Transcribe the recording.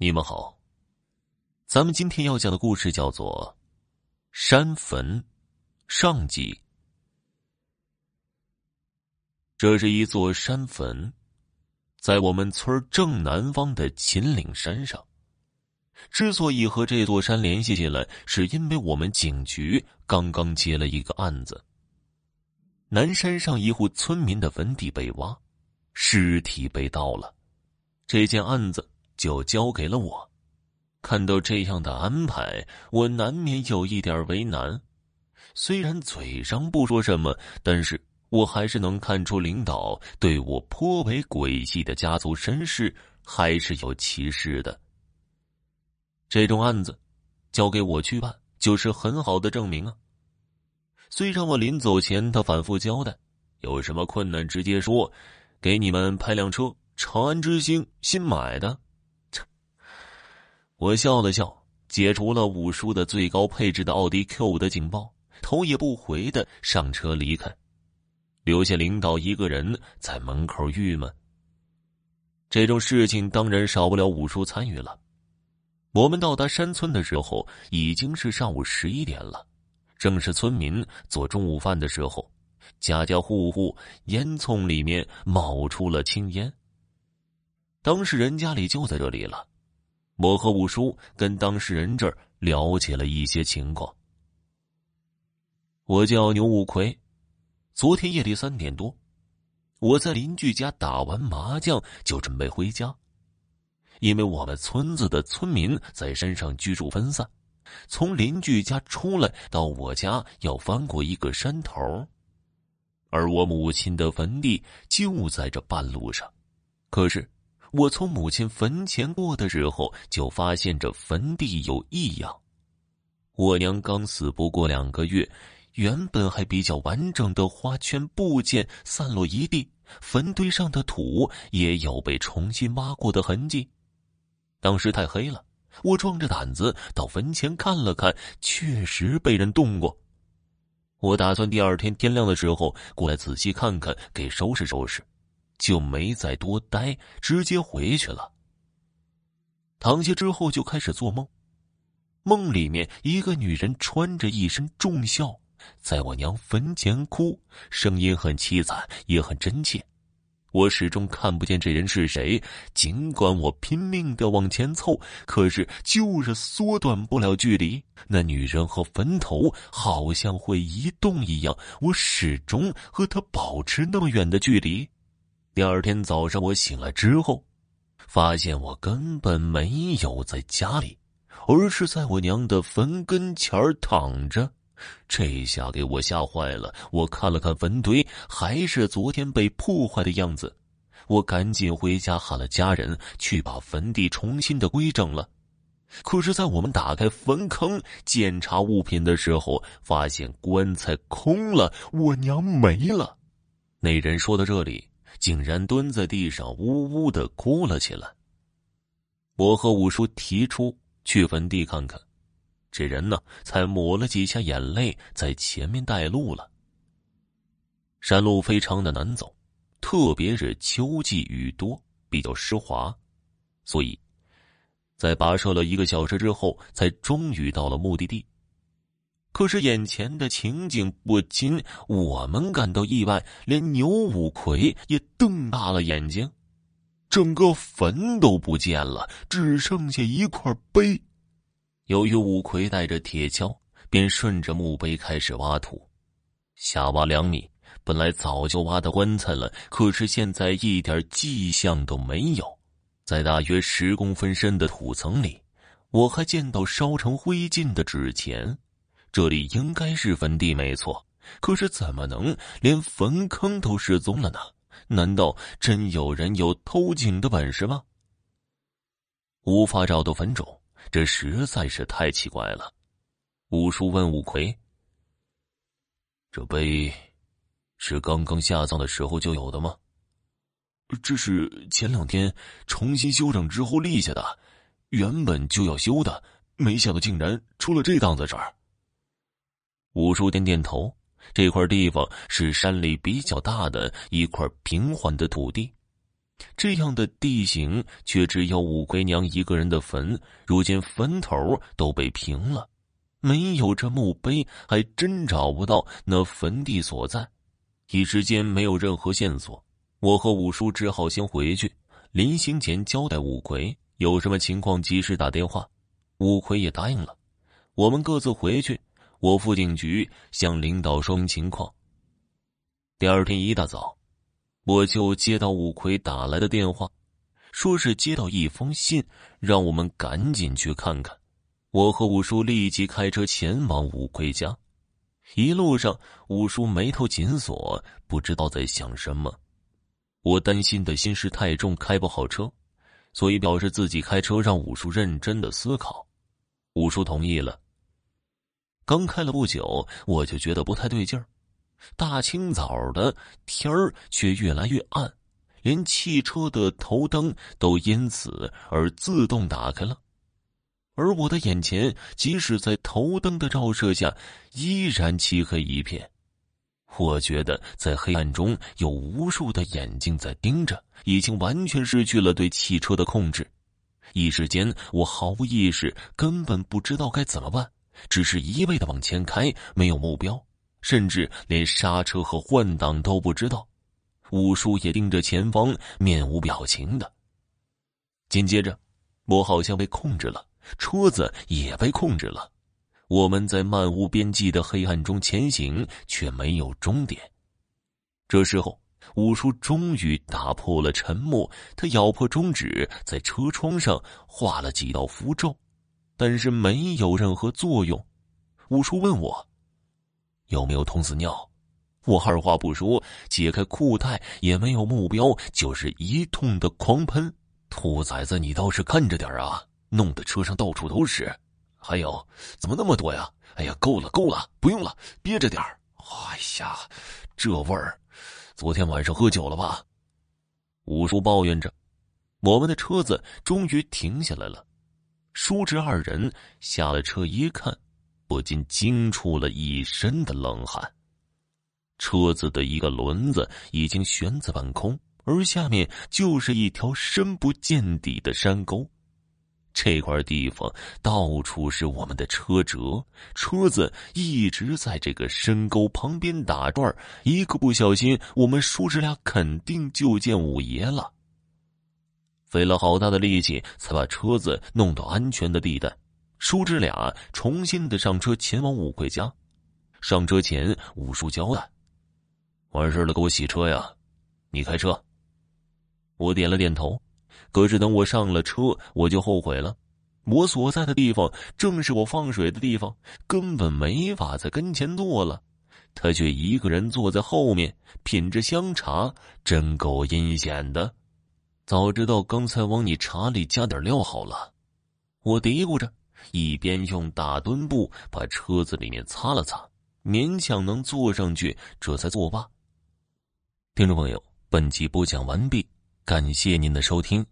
你们好，咱们今天要讲的故事叫做《山坟》上集。这是一座山坟，在我们村正南方的秦岭山上。之所以和这座山联系起来，是因为我们警局刚刚接了一个案子：南山上一户村民的坟地被挖，尸体被盗了。这件案子。就交给了我。看到这样的安排，我难免有一点为难。虽然嘴上不说什么，但是我还是能看出领导对我颇为诡异的家族身世还是有歧视的。这种案子交给我去办，就是很好的证明啊。虽然我临走前他反复交代，有什么困难直接说，给你们派辆车，长安之星新买的。我笑了笑，解除了五叔的最高配置的奥迪 Q 五的警报，头也不回的上车离开，留下领导一个人在门口郁闷。这种事情当然少不了五叔参与了。我们到达山村的时候已经是上午十一点了，正是村民做中午饭的时候，家家户户烟囱里面冒出了青烟。当事人家里就在这里了。我和五叔跟当事人这儿了解了一些情况。我叫牛五魁，昨天夜里三点多，我在邻居家打完麻将就准备回家，因为我们村子的村民在山上居住分散，从邻居家出来到我家要翻过一个山头，而我母亲的坟地就在这半路上，可是。我从母亲坟前过的时候，就发现这坟地有异样。我娘刚死不过两个月，原本还比较完整的花圈部件散落一地，坟堆上的土也有被重新挖过的痕迹。当时太黑了，我壮着胆子到坟前看了看，确实被人动过。我打算第二天天亮的时候过来仔细看看，给收拾收拾。就没再多待，直接回去了。躺下之后就开始做梦，梦里面一个女人穿着一身重孝，在我娘坟前哭，声音很凄惨，也很真切。我始终看不见这人是谁，尽管我拼命的往前凑，可是就是缩短不了距离。那女人和坟头好像会移动一样，我始终和她保持那么远的距离。第二天早上，我醒来之后，发现我根本没有在家里，而是在我娘的坟跟前躺着。这下给我吓坏了。我看了看坟堆，还是昨天被破坏的样子。我赶紧回家喊了家人去把坟地重新的规整了。可是，在我们打开坟坑检查物品的时候，发现棺材空了，我娘没了。那人说到这里。竟然蹲在地上呜呜的哭了起来。我和五叔提出去坟地看看，这人呢才抹了几下眼泪，在前面带路了。山路非常的难走，特别是秋季雨多，比较湿滑，所以，在跋涉了一个小时之后，才终于到了目的地。可是眼前的情景不禁我们感到意外，连牛五魁也瞪大了眼睛。整个坟都不见了，只剩下一块碑。由于五魁带着铁锹，便顺着墓碑开始挖土。下挖两米，本来早就挖的棺材了，可是现在一点迹象都没有。在大约十公分深的土层里，我还见到烧成灰烬的纸钱。这里应该是坟地没错，可是怎么能连坟坑都失踪了呢？难道真有人有偷井的本事吗？无法找到坟冢，这实在是太奇怪了。五叔问五魁：“这碑是刚刚下葬的时候就有的吗？”“这是前两天重新修整之后立下的，原本就要修的，没想到竟然出了这档子事儿。”五叔点点头，这块地方是山里比较大的一块平缓的土地，这样的地形却只有五魁娘一个人的坟，如今坟头都被平了，没有这墓碑，还真找不到那坟地所在。一时间没有任何线索，我和五叔只好先回去。临行前交代五魁，有什么情况及时打电话。五魁也答应了。我们各自回去，我赴警局向领导说明情况。第二天一大早。我就接到五魁打来的电话，说是接到一封信，让我们赶紧去看看。我和五叔立即开车前往五魁家。一路上，五叔眉头紧锁，不知道在想什么。我担心的心事太重，开不好车，所以表示自己开车，让五叔认真的思考。五叔同意了。刚开了不久，我就觉得不太对劲儿。大清早的天儿却越来越暗，连汽车的头灯都因此而自动打开了，而我的眼前，即使在头灯的照射下，依然漆黑一片。我觉得在黑暗中有无数的眼睛在盯着，已经完全失去了对汽车的控制。一时间，我毫无意识，根本不知道该怎么办，只是一味的往前开，没有目标。甚至连刹车和换挡都不知道，五叔也盯着前方，面无表情的。紧接着，我好像被控制了，车子也被控制了。我们在漫无边际的黑暗中前行，却没有终点。这时候，五叔终于打破了沉默，他咬破中指，在车窗上画了几道符咒，但是没有任何作用。五叔问我。有没有童子尿？我二话不说，解开裤带，也没有目标，就是一通的狂喷。兔崽子，你倒是看着点啊！弄得车上到处都是。还有，怎么那么多呀？哎呀，够了，够了，不用了，憋着点。哎呀，这味儿，昨天晚上喝酒了吧？五叔抱怨着。我们的车子终于停下来了，叔侄二人下了车一看。不禁惊出了一身的冷汗。车子的一个轮子已经悬在半空，而下面就是一条深不见底的山沟。这块地方到处是我们的车辙，车子一直在这个深沟旁边打转一个不小心，我们叔侄俩肯定就见五爷了。费了好大的力气，才把车子弄到安全的地带。叔侄俩重新的上车，前往五魁家。上车前，五叔交代：“完事了，给我洗车呀！你开车。”我点了点头。可是等我上了车，我就后悔了。我所在的地方正是我放水的地方，根本没法在跟前坐了。他却一个人坐在后面，品着香茶，真够阴险的。早知道刚才往你茶里加点料好了。我嘀咕着。一边用大墩布把车子里面擦了擦，勉强能坐上去，这才作罢。听众朋友，本集播讲完毕，感谢您的收听。